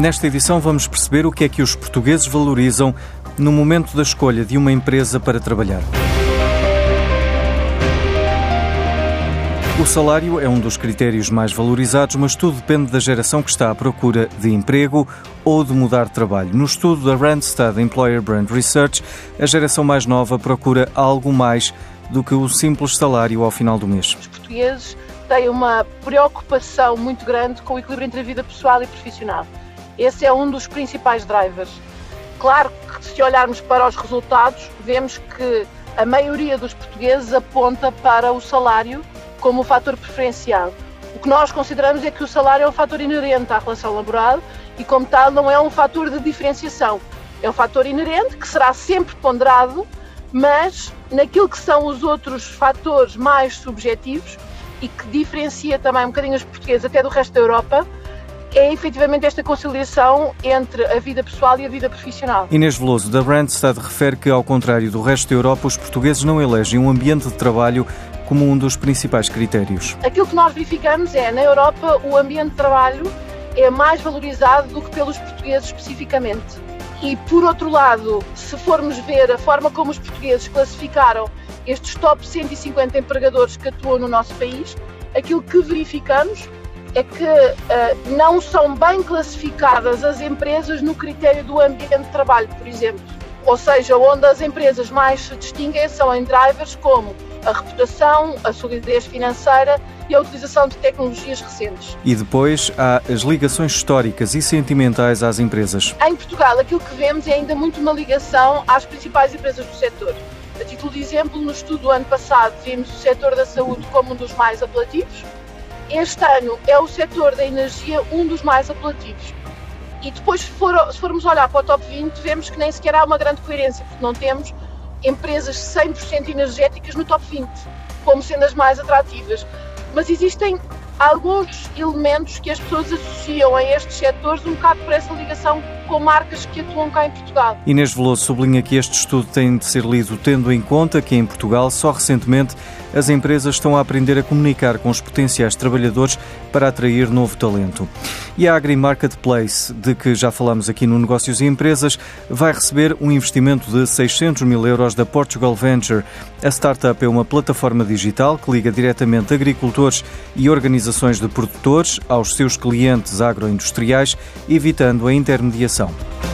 Nesta edição vamos perceber o que é que os portugueses valorizam no momento da escolha de uma empresa para trabalhar. O salário é um dos critérios mais valorizados, mas tudo depende da geração que está à procura de emprego ou de mudar de trabalho. No estudo da Randstad Employer Brand Research, a geração mais nova procura algo mais do que o simples salário ao final do mês. Os portugueses têm uma preocupação muito grande com o equilíbrio entre a vida pessoal e profissional. Esse é um dos principais drivers. Claro que se olharmos para os resultados, vemos que a maioria dos portugueses aponta para o salário como um fator preferencial. O que nós consideramos é que o salário é um fator inerente à relação laboral e, como tal, não é um fator de diferenciação. É um fator inerente que será sempre ponderado, mas naquilo que são os outros fatores mais subjetivos e que diferencia também um bocadinho os portugueses até do resto da Europa, é efetivamente esta conciliação entre a vida pessoal e a vida profissional. Inês Veloso, da Randstad, refere que, ao contrário do resto da Europa, os portugueses não elegem um ambiente de trabalho como um dos principais critérios. Aquilo que nós verificamos é, na Europa, o ambiente de trabalho é mais valorizado do que pelos portugueses especificamente. E, por outro lado, se formos ver a forma como os portugueses classificaram estes top 150 empregadores que atuam no nosso país, aquilo que verificamos é que uh, não são bem classificadas as empresas no critério do ambiente de trabalho, por exemplo. Ou seja, onde as empresas mais se distinguem são em drivers como a reputação, a solidez financeira e a utilização de tecnologias recentes. E depois há as ligações históricas e sentimentais às empresas. Em Portugal, aquilo que vemos é ainda muito uma ligação às principais empresas do setor. A título de exemplo, no estudo do ano passado, vimos o setor da saúde como um dos mais apelativos. Este ano é o setor da energia um dos mais apelativos. E depois, se, for, se formos olhar para o top 20, vemos que nem sequer há uma grande coerência, porque não temos empresas 100% energéticas no top 20, como sendo as mais atrativas. Mas existem alguns elementos que as pessoas associam a estes setores um bocado por essa ligação com marcas que atuam cá em Portugal. Inês Veloso sublinha que este estudo tem de ser lido tendo em conta que em Portugal só recentemente as empresas estão a aprender a comunicar com os potenciais trabalhadores para atrair novo talento. E a Agri Marketplace, de que já falamos aqui no Negócios e Empresas, vai receber um investimento de 600 mil euros da Portugal Venture. A startup é uma plataforma digital que liga diretamente agricultores e organizações de produtores aos seus clientes agroindustriais, evitando a intermediação atenção.